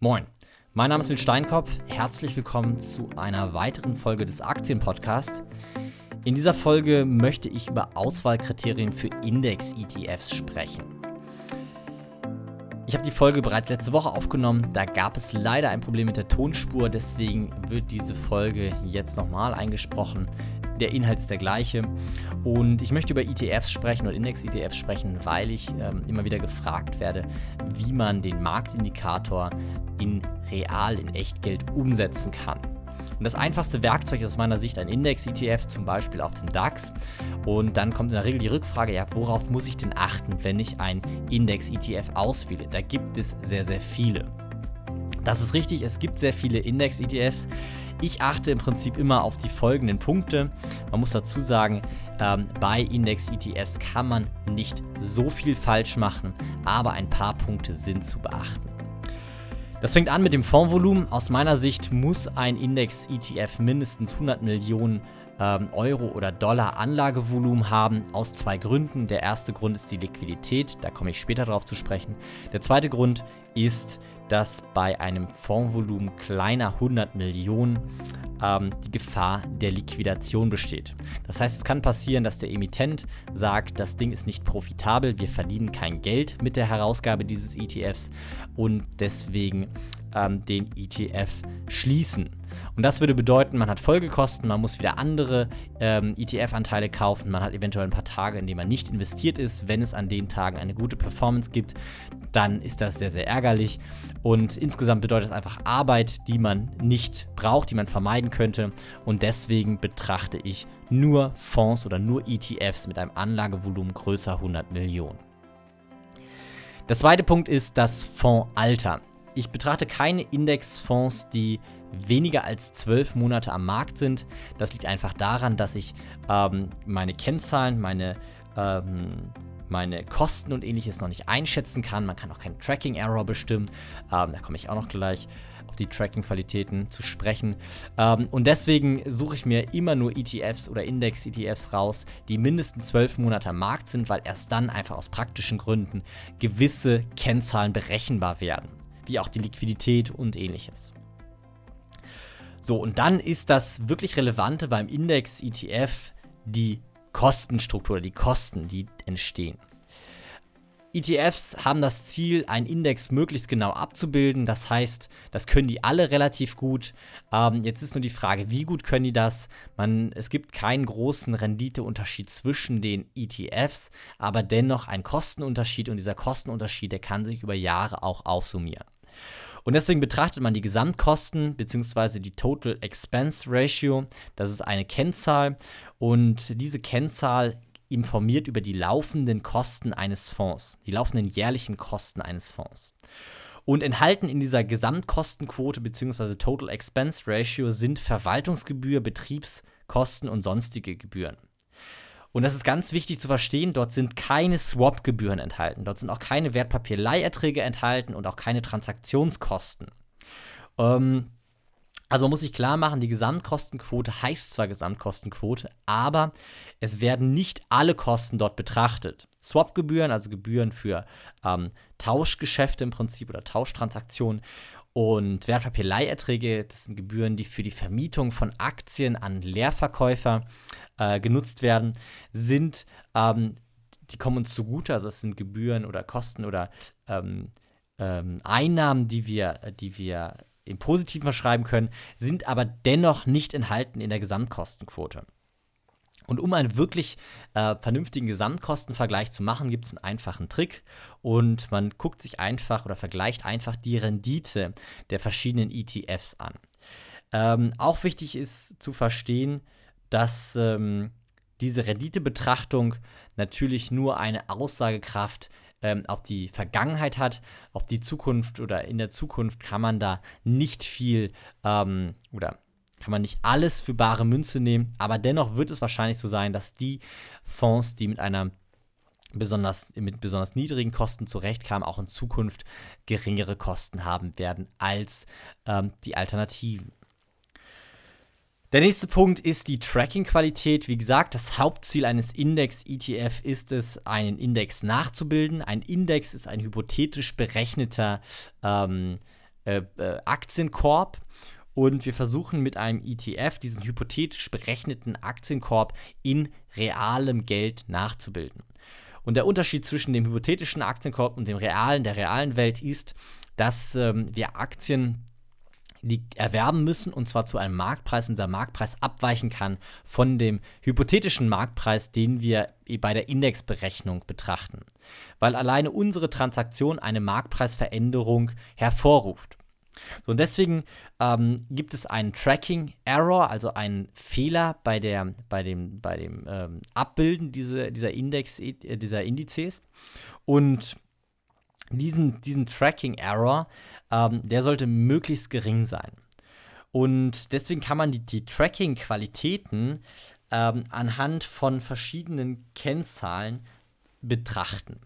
Moin, mein Name ist Nils Steinkopf. Herzlich willkommen zu einer weiteren Folge des Aktienpodcasts. In dieser Folge möchte ich über Auswahlkriterien für Index-ETFs sprechen. Ich habe die Folge bereits letzte Woche aufgenommen. Da gab es leider ein Problem mit der Tonspur, deswegen wird diese Folge jetzt nochmal eingesprochen. Der Inhalt ist der gleiche. Und ich möchte über ETFs sprechen oder Index-ETFs sprechen, weil ich ähm, immer wieder gefragt werde, wie man den Marktindikator in real, in Echtgeld umsetzen kann. Und das einfachste Werkzeug ist aus meiner Sicht ein Index-ETF, zum Beispiel auf dem DAX. Und dann kommt in der Regel die Rückfrage, ja, worauf muss ich denn achten, wenn ich ein Index-ETF auswähle? Da gibt es sehr, sehr viele. Das ist richtig, es gibt sehr viele Index-ETFs. Ich achte im Prinzip immer auf die folgenden Punkte. Man muss dazu sagen, ähm, bei Index-ETFs kann man nicht so viel falsch machen, aber ein paar Punkte sind zu beachten. Das fängt an mit dem Fondsvolumen. Aus meiner Sicht muss ein Index-ETF mindestens 100 Millionen ähm, Euro oder Dollar Anlagevolumen haben, aus zwei Gründen. Der erste Grund ist die Liquidität, da komme ich später darauf zu sprechen. Der zweite Grund ist dass bei einem Fondsvolumen kleiner 100 Millionen ähm, die Gefahr der Liquidation besteht. Das heißt, es kann passieren, dass der Emittent sagt, das Ding ist nicht profitabel, wir verdienen kein Geld mit der Herausgabe dieses ETFs und deswegen ähm, den ETF schließen. Und das würde bedeuten, man hat Folgekosten, man muss wieder andere ähm, ETF-Anteile kaufen, man hat eventuell ein paar Tage, in denen man nicht investiert ist. Wenn es an den Tagen eine gute Performance gibt, dann ist das sehr, sehr ärgerlich. Und insgesamt bedeutet es einfach Arbeit, die man nicht braucht, die man vermeiden könnte. Und deswegen betrachte ich nur Fonds oder nur ETFs mit einem Anlagevolumen größer 100 Millionen. Der zweite Punkt ist das Fondsalter. Ich betrachte keine Indexfonds, die weniger als zwölf Monate am Markt sind. Das liegt einfach daran, dass ich ähm, meine Kennzahlen, meine, ähm, meine Kosten und ähnliches noch nicht einschätzen kann. Man kann auch keinen Tracking-Error bestimmen. Ähm, da komme ich auch noch gleich auf die Tracking-Qualitäten zu sprechen. Ähm, und deswegen suche ich mir immer nur ETFs oder Index-ETFs raus, die mindestens zwölf Monate am Markt sind, weil erst dann einfach aus praktischen Gründen gewisse Kennzahlen berechenbar werden wie auch die Liquidität und ähnliches. So, und dann ist das wirklich Relevante beim Index ETF die Kostenstruktur, die Kosten, die entstehen. ETFs haben das Ziel, einen Index möglichst genau abzubilden. Das heißt, das können die alle relativ gut. Ähm, jetzt ist nur die Frage, wie gut können die das? Man, es gibt keinen großen Renditeunterschied zwischen den ETFs, aber dennoch ein Kostenunterschied und dieser Kostenunterschied, der kann sich über Jahre auch aufsummieren. Und deswegen betrachtet man die Gesamtkosten bzw. die Total Expense Ratio. Das ist eine Kennzahl und diese Kennzahl informiert über die laufenden Kosten eines Fonds, die laufenden jährlichen Kosten eines Fonds. Und enthalten in dieser Gesamtkostenquote bzw. Total Expense Ratio sind Verwaltungsgebühr, Betriebskosten und sonstige Gebühren. Und das ist ganz wichtig zu verstehen, dort sind keine Swap-Gebühren enthalten, dort sind auch keine Wertpapierleiherträge enthalten und auch keine Transaktionskosten. Ähm, also man muss sich klar machen, die Gesamtkostenquote heißt zwar Gesamtkostenquote, aber es werden nicht alle Kosten dort betrachtet. Swap-Gebühren, also Gebühren für ähm, Tauschgeschäfte im Prinzip oder Tauschtransaktionen und Wertpapierleiherträge, das sind Gebühren, die für die Vermietung von Aktien an Leerverkäufer äh, genutzt werden, sind, ähm, die kommen uns zugute, also es sind Gebühren oder Kosten oder ähm, ähm, Einnahmen, die wir, die wir im Positiven verschreiben können, sind aber dennoch nicht enthalten in der Gesamtkostenquote. Und um einen wirklich äh, vernünftigen Gesamtkostenvergleich zu machen, gibt es einen einfachen Trick. Und man guckt sich einfach oder vergleicht einfach die Rendite der verschiedenen ETFs an. Ähm, auch wichtig ist zu verstehen, dass ähm, diese Renditebetrachtung natürlich nur eine Aussagekraft ähm, auf die Vergangenheit hat. Auf die Zukunft oder in der Zukunft kann man da nicht viel ähm, oder kann man nicht alles für bare Münze nehmen, aber dennoch wird es wahrscheinlich so sein, dass die Fonds, die mit einer besonders mit besonders niedrigen Kosten zurechtkamen, auch in Zukunft geringere Kosten haben werden als ähm, die Alternativen. Der nächste Punkt ist die Tracking-Qualität. Wie gesagt, das Hauptziel eines Index-ETF ist es, einen Index nachzubilden. Ein Index ist ein hypothetisch berechneter ähm, äh, äh, Aktienkorb und wir versuchen mit einem ETF diesen hypothetisch berechneten Aktienkorb in realem Geld nachzubilden. Und der Unterschied zwischen dem hypothetischen Aktienkorb und dem realen, der realen Welt ist, dass ähm, wir Aktien die erwerben müssen und zwar zu einem Marktpreis und dieser Marktpreis abweichen kann von dem hypothetischen Marktpreis, den wir bei der Indexberechnung betrachten, weil alleine unsere Transaktion eine Marktpreisveränderung hervorruft. So, und deswegen ähm, gibt es einen Tracking Error, also einen Fehler bei, der, bei dem, bei dem ähm, Abbilden diese, dieser, Index, äh, dieser Indizes. Und diesen, diesen Tracking Error, ähm, der sollte möglichst gering sein. Und deswegen kann man die, die Tracking-Qualitäten ähm, anhand von verschiedenen Kennzahlen betrachten.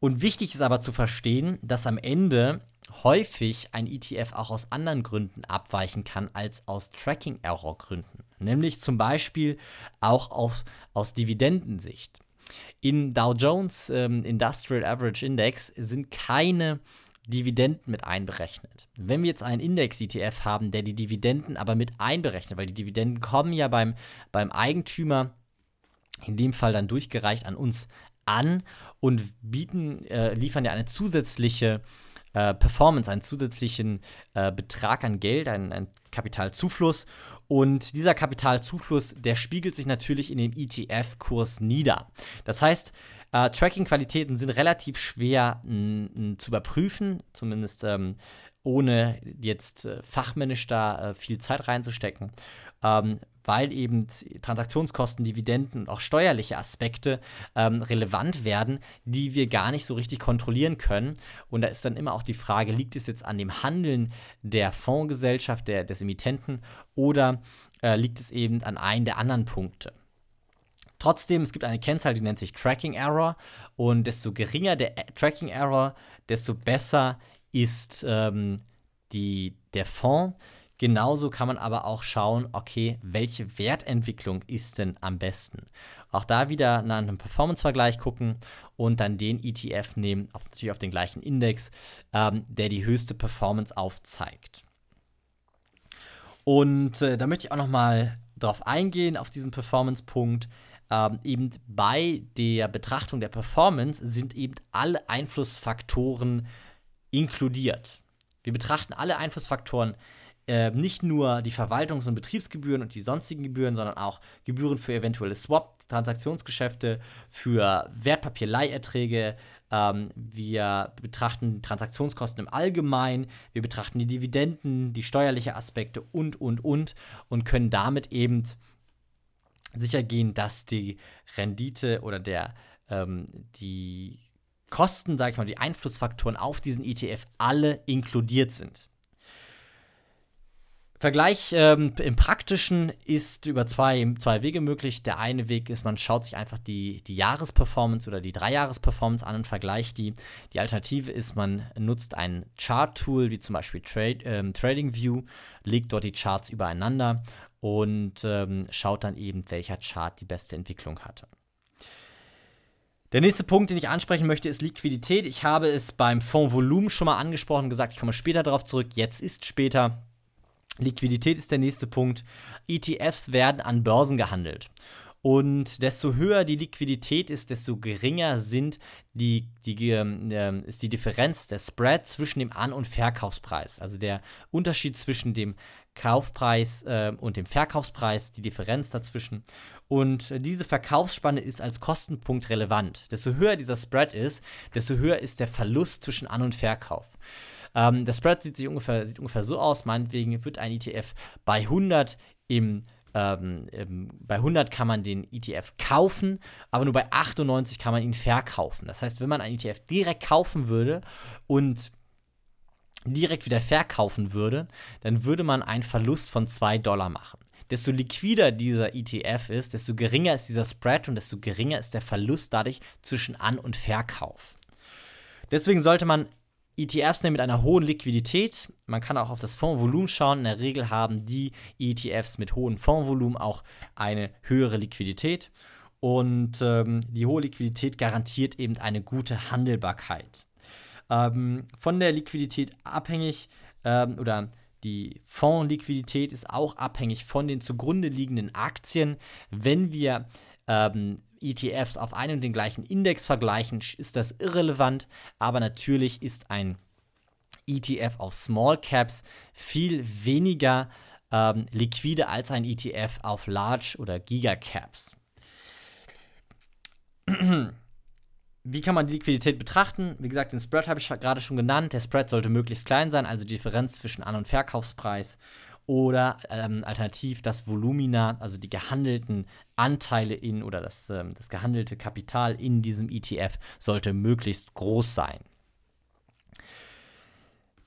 Und wichtig ist aber zu verstehen, dass am Ende häufig ein ETF auch aus anderen Gründen abweichen kann als aus Tracking-Error-Gründen. Nämlich zum Beispiel auch auf, aus Dividendensicht. In Dow Jones ähm, Industrial Average Index sind keine Dividenden mit einberechnet. Wenn wir jetzt einen Index-ETF haben, der die Dividenden aber mit einberechnet, weil die Dividenden kommen ja beim, beim Eigentümer, in dem Fall dann durchgereicht an uns an und bieten, äh, liefern ja eine zusätzliche äh, Performance, einen zusätzlichen äh, Betrag an Geld, einen, einen Kapitalzufluss. Und dieser Kapitalzufluss, der spiegelt sich natürlich in dem ETF-Kurs nieder. Das heißt, äh, Tracking-Qualitäten sind relativ schwer zu überprüfen, zumindest ähm, ohne jetzt äh, fachmännisch da äh, viel Zeit reinzustecken, ähm, weil eben Transaktionskosten, Dividenden und auch steuerliche Aspekte ähm, relevant werden, die wir gar nicht so richtig kontrollieren können. Und da ist dann immer auch die Frage, liegt es jetzt an dem Handeln der Fondsgesellschaft, der, des Emittenten oder äh, liegt es eben an einem der anderen Punkte? Trotzdem, es gibt eine Kennzahl, die nennt sich Tracking Error. Und desto geringer der Tracking Error, desto besser ist ähm, die, der Fonds. Genauso kann man aber auch schauen, okay, welche Wertentwicklung ist denn am besten? Auch da wieder nach einem Performance-Vergleich gucken und dann den ETF nehmen, auf, natürlich auf den gleichen Index, ähm, der die höchste Performance aufzeigt. Und äh, da möchte ich auch noch mal drauf eingehen, auf diesen Performance-Punkt. Ähm, eben bei der Betrachtung der Performance sind eben alle Einflussfaktoren inkludiert. Wir betrachten alle Einflussfaktoren äh, nicht nur die Verwaltungs- und Betriebsgebühren und die sonstigen Gebühren, sondern auch Gebühren für eventuelle Swap, Transaktionsgeschäfte, für Wertpapierleiherträge. Ähm, wir betrachten Transaktionskosten im Allgemeinen, wir betrachten die Dividenden, die steuerlichen Aspekte und, und, und und können damit eben sicher gehen, dass die Rendite oder der, ähm, die Kosten, sage ich mal, die Einflussfaktoren auf diesen ETF alle inkludiert sind. Vergleich ähm, im Praktischen ist über zwei, zwei Wege möglich. Der eine Weg ist, man schaut sich einfach die, die Jahresperformance oder die Dreijahresperformance an und vergleicht die. Die Alternative ist, man nutzt ein Chart-Tool wie zum Beispiel Trade, ähm, TradingView, legt dort die Charts übereinander und ähm, schaut dann eben, welcher Chart die beste Entwicklung hatte. Der nächste Punkt, den ich ansprechen möchte, ist Liquidität. Ich habe es beim Fondsvolumen schon mal angesprochen gesagt, ich komme später darauf zurück. Jetzt ist später. Liquidität ist der nächste Punkt. ETFs werden an Börsen gehandelt. Und desto höher die Liquidität ist, desto geringer sind die, die, äh, ist die Differenz, der Spread zwischen dem An- und Verkaufspreis. Also der Unterschied zwischen dem Kaufpreis äh, und dem Verkaufspreis, die Differenz dazwischen. Und diese Verkaufsspanne ist als Kostenpunkt relevant. Desto höher dieser Spread ist, desto höher ist der Verlust zwischen An- und Verkauf. Ähm, der Spread sieht, sich ungefähr, sieht ungefähr so aus. Meinetwegen wird ein ETF bei 100 im ähm, bei 100 kann man den ETF kaufen, aber nur bei 98 kann man ihn verkaufen. Das heißt, wenn man einen ETF direkt kaufen würde und direkt wieder verkaufen würde, dann würde man einen Verlust von 2 Dollar machen. Desto liquider dieser ETF ist, desto geringer ist dieser Spread und desto geringer ist der Verlust dadurch zwischen An- und Verkauf. Deswegen sollte man ETFs mit einer hohen Liquidität. Man kann auch auf das Fondsvolumen schauen. In der Regel haben die ETFs mit hohem Fondsvolumen auch eine höhere Liquidität. Und ähm, die hohe Liquidität garantiert eben eine gute Handelbarkeit. ähm, von der Liquidität abhängig ähm, oder die Fondsliquidität ist auch abhängig von den zugrunde liegenden Aktien. Wenn wir ähm, ETFs auf einen und den gleichen Index vergleichen, ist das irrelevant, aber natürlich ist ein ETF auf Small Caps viel weniger ähm, liquide als ein ETF auf Large oder Giga Caps. Wie kann man die Liquidität betrachten? Wie gesagt, den Spread habe ich gerade schon genannt. Der Spread sollte möglichst klein sein, also die Differenz zwischen An- und Verkaufspreis. Oder ähm, alternativ das Volumina, also die gehandelten Anteile in oder das, ähm, das gehandelte Kapital in diesem ETF sollte möglichst groß sein.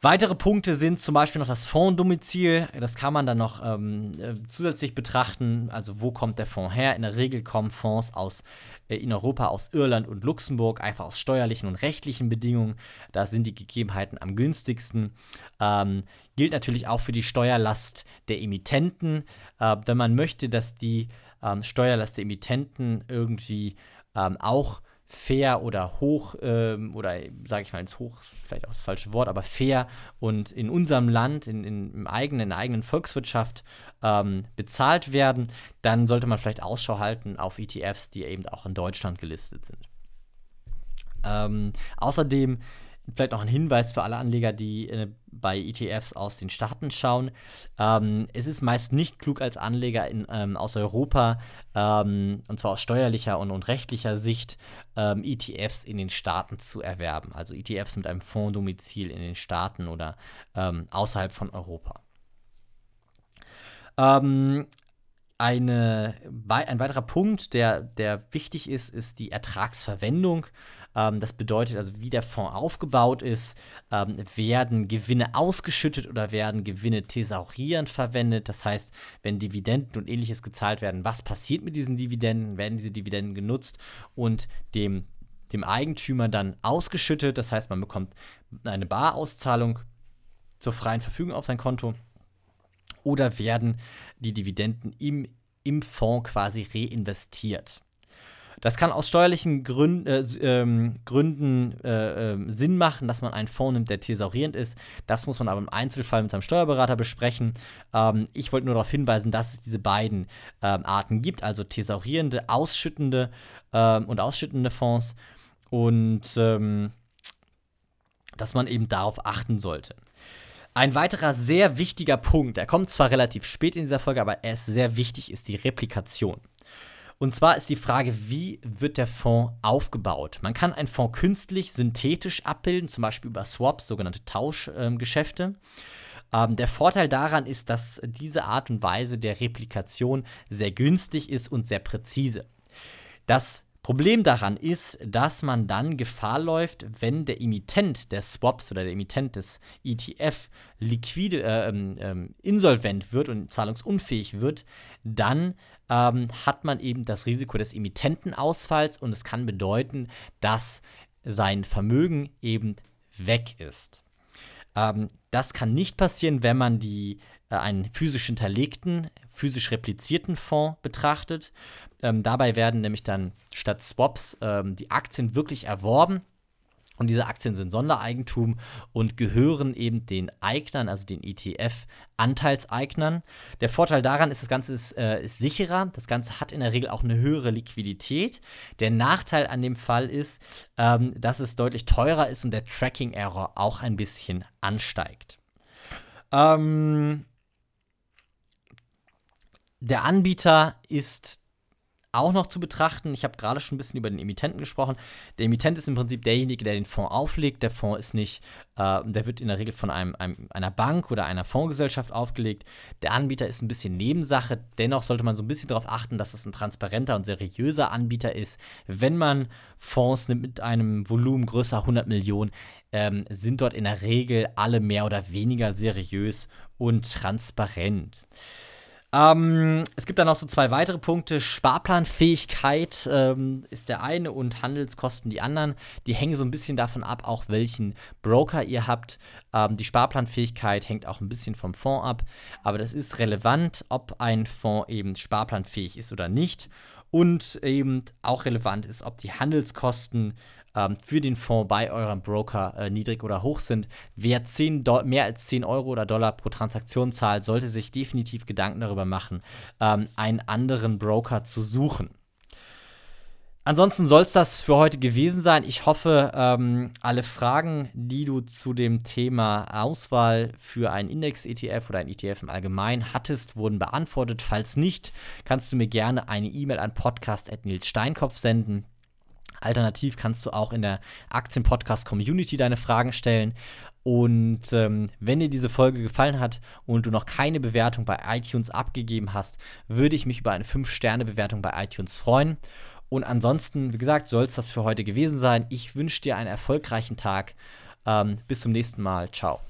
Weitere Punkte sind zum Beispiel noch das Fondsdomizil. Das kann man dann noch ähm, äh, zusätzlich betrachten. Also wo kommt der Fonds her? In der Regel kommen Fonds aus, äh, in Europa aus Irland und Luxemburg, einfach aus steuerlichen und rechtlichen Bedingungen. Da sind die Gegebenheiten am günstigsten. Ähm, gilt natürlich auch für die Steuerlast der Emittenten. Äh, wenn man möchte, dass die ähm, Steuerlast der Emittenten irgendwie ähm, auch fair oder hoch ähm, oder sage ich mal ins Hoch, vielleicht auch das falsche Wort, aber fair und in unserem Land, in, in, im eigenen, in der eigenen Volkswirtschaft ähm, bezahlt werden, dann sollte man vielleicht Ausschau halten auf ETFs, die eben auch in Deutschland gelistet sind. Ähm, außerdem Vielleicht noch ein Hinweis für alle Anleger, die äh, bei ETFs aus den Staaten schauen. Ähm, es ist meist nicht klug als Anleger in, ähm, aus Europa, ähm, und zwar aus steuerlicher und, und rechtlicher Sicht, ähm, ETFs in den Staaten zu erwerben. Also ETFs mit einem Fonddomizil in den Staaten oder ähm, außerhalb von Europa. Ähm, eine, ein weiterer Punkt, der, der wichtig ist, ist die Ertragsverwendung. Ähm, das bedeutet also, wie der Fonds aufgebaut ist, ähm, werden Gewinne ausgeschüttet oder werden Gewinne thesaurierend verwendet. Das heißt, wenn Dividenden und ähnliches gezahlt werden, was passiert mit diesen Dividenden? Werden diese Dividenden genutzt und dem, dem Eigentümer dann ausgeschüttet? Das heißt, man bekommt eine Barauszahlung zur freien Verfügung auf sein Konto oder werden die Dividenden im, im Fonds quasi reinvestiert. Das kann aus steuerlichen Gründ, äh, ähm, Gründen äh, äh, Sinn machen, dass man einen Fonds nimmt, der thesaurierend ist. Das muss man aber im Einzelfall mit seinem Steuerberater besprechen. Ähm, ich wollte nur darauf hinweisen, dass es diese beiden ähm, Arten gibt, also thesaurierende, ausschüttende ähm, und ausschüttende Fonds. Und ähm, dass man eben darauf achten sollte. Ein weiterer sehr wichtiger Punkt, der kommt zwar relativ spät in dieser Folge, aber er ist sehr wichtig, ist die Replikation. Und zwar ist die Frage, wie wird der Fonds aufgebaut? Man kann einen Fonds künstlich, synthetisch abbilden, zum Beispiel über Swaps, sogenannte Tauschgeschäfte. Ähm, der Vorteil daran ist, dass diese Art und Weise der Replikation sehr günstig ist und sehr präzise. Das Problem daran ist, dass man dann Gefahr läuft, wenn der Emittent der Swaps oder der Emittent des ETF liquide, äh, äh, insolvent wird und zahlungsunfähig wird, dann ähm, hat man eben das Risiko des Emittentenausfalls und es kann bedeuten, dass sein Vermögen eben weg ist. Ähm, das kann nicht passieren, wenn man die einen physisch hinterlegten, physisch replizierten Fonds betrachtet. Ähm, dabei werden nämlich dann statt Swaps ähm, die Aktien wirklich erworben. Und diese Aktien sind Sondereigentum und gehören eben den Eignern, also den ETF-Anteilseignern. Der Vorteil daran ist, das Ganze ist, äh, ist, sicherer. Das Ganze hat in der Regel auch eine höhere Liquidität. Der Nachteil an dem Fall ist, ähm, dass es deutlich teurer ist und der Tracking-Error auch ein bisschen ansteigt. Ähm, der Anbieter ist auch noch zu betrachten. Ich habe gerade schon ein bisschen über den Emittenten gesprochen. Der Emittent ist im Prinzip derjenige, der den Fonds auflegt. Der Fonds ist nicht, äh, der wird in der Regel von einem, einem, einer Bank oder einer Fondsgesellschaft aufgelegt. Der Anbieter ist ein bisschen Nebensache. Dennoch sollte man so ein bisschen darauf achten, dass es ein transparenter und seriöser Anbieter ist. Wenn man Fonds nimmt mit einem Volumen größer 100 Millionen, ähm, sind dort in der Regel alle mehr oder weniger seriös und transparent. Ähm, es gibt dann noch so zwei weitere Punkte. Sparplanfähigkeit ähm, ist der eine und Handelskosten die anderen. Die hängen so ein bisschen davon ab, auch welchen Broker ihr habt. Ähm, die Sparplanfähigkeit hängt auch ein bisschen vom Fonds ab. Aber das ist relevant, ob ein Fonds eben sparplanfähig ist oder nicht. Und eben auch relevant ist, ob die Handelskosten ähm, für den Fonds bei eurem Broker äh, niedrig oder hoch sind. Wer 10 mehr als 10 Euro oder Dollar pro Transaktion zahlt, sollte sich definitiv Gedanken darüber machen, ähm, einen anderen Broker zu suchen. Ansonsten soll es das für heute gewesen sein. Ich hoffe, ähm, alle Fragen, die du zu dem Thema Auswahl für einen Index-ETF oder ein ETF im Allgemeinen hattest, wurden beantwortet. Falls nicht, kannst du mir gerne eine E-Mail an podcast.nilssteinkopf senden. Alternativ kannst du auch in der Aktien-Podcast-Community deine Fragen stellen. Und ähm, wenn dir diese Folge gefallen hat und du noch keine Bewertung bei iTunes abgegeben hast, würde ich mich über eine 5-Sterne-Bewertung bei iTunes freuen. Und ansonsten, wie gesagt, soll es das für heute gewesen sein. Ich wünsche dir einen erfolgreichen Tag. Ähm, bis zum nächsten Mal. Ciao.